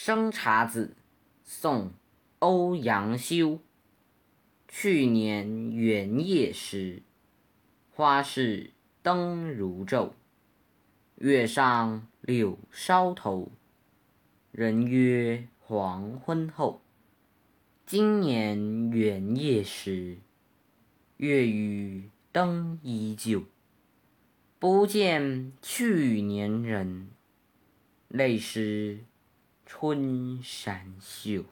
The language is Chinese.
生查子，宋·欧阳修。去年元夜时，花市灯如昼。月上柳梢头，人约黄昏后。今年元夜时，月与灯依旧。不见去年人，泪湿春衫袖。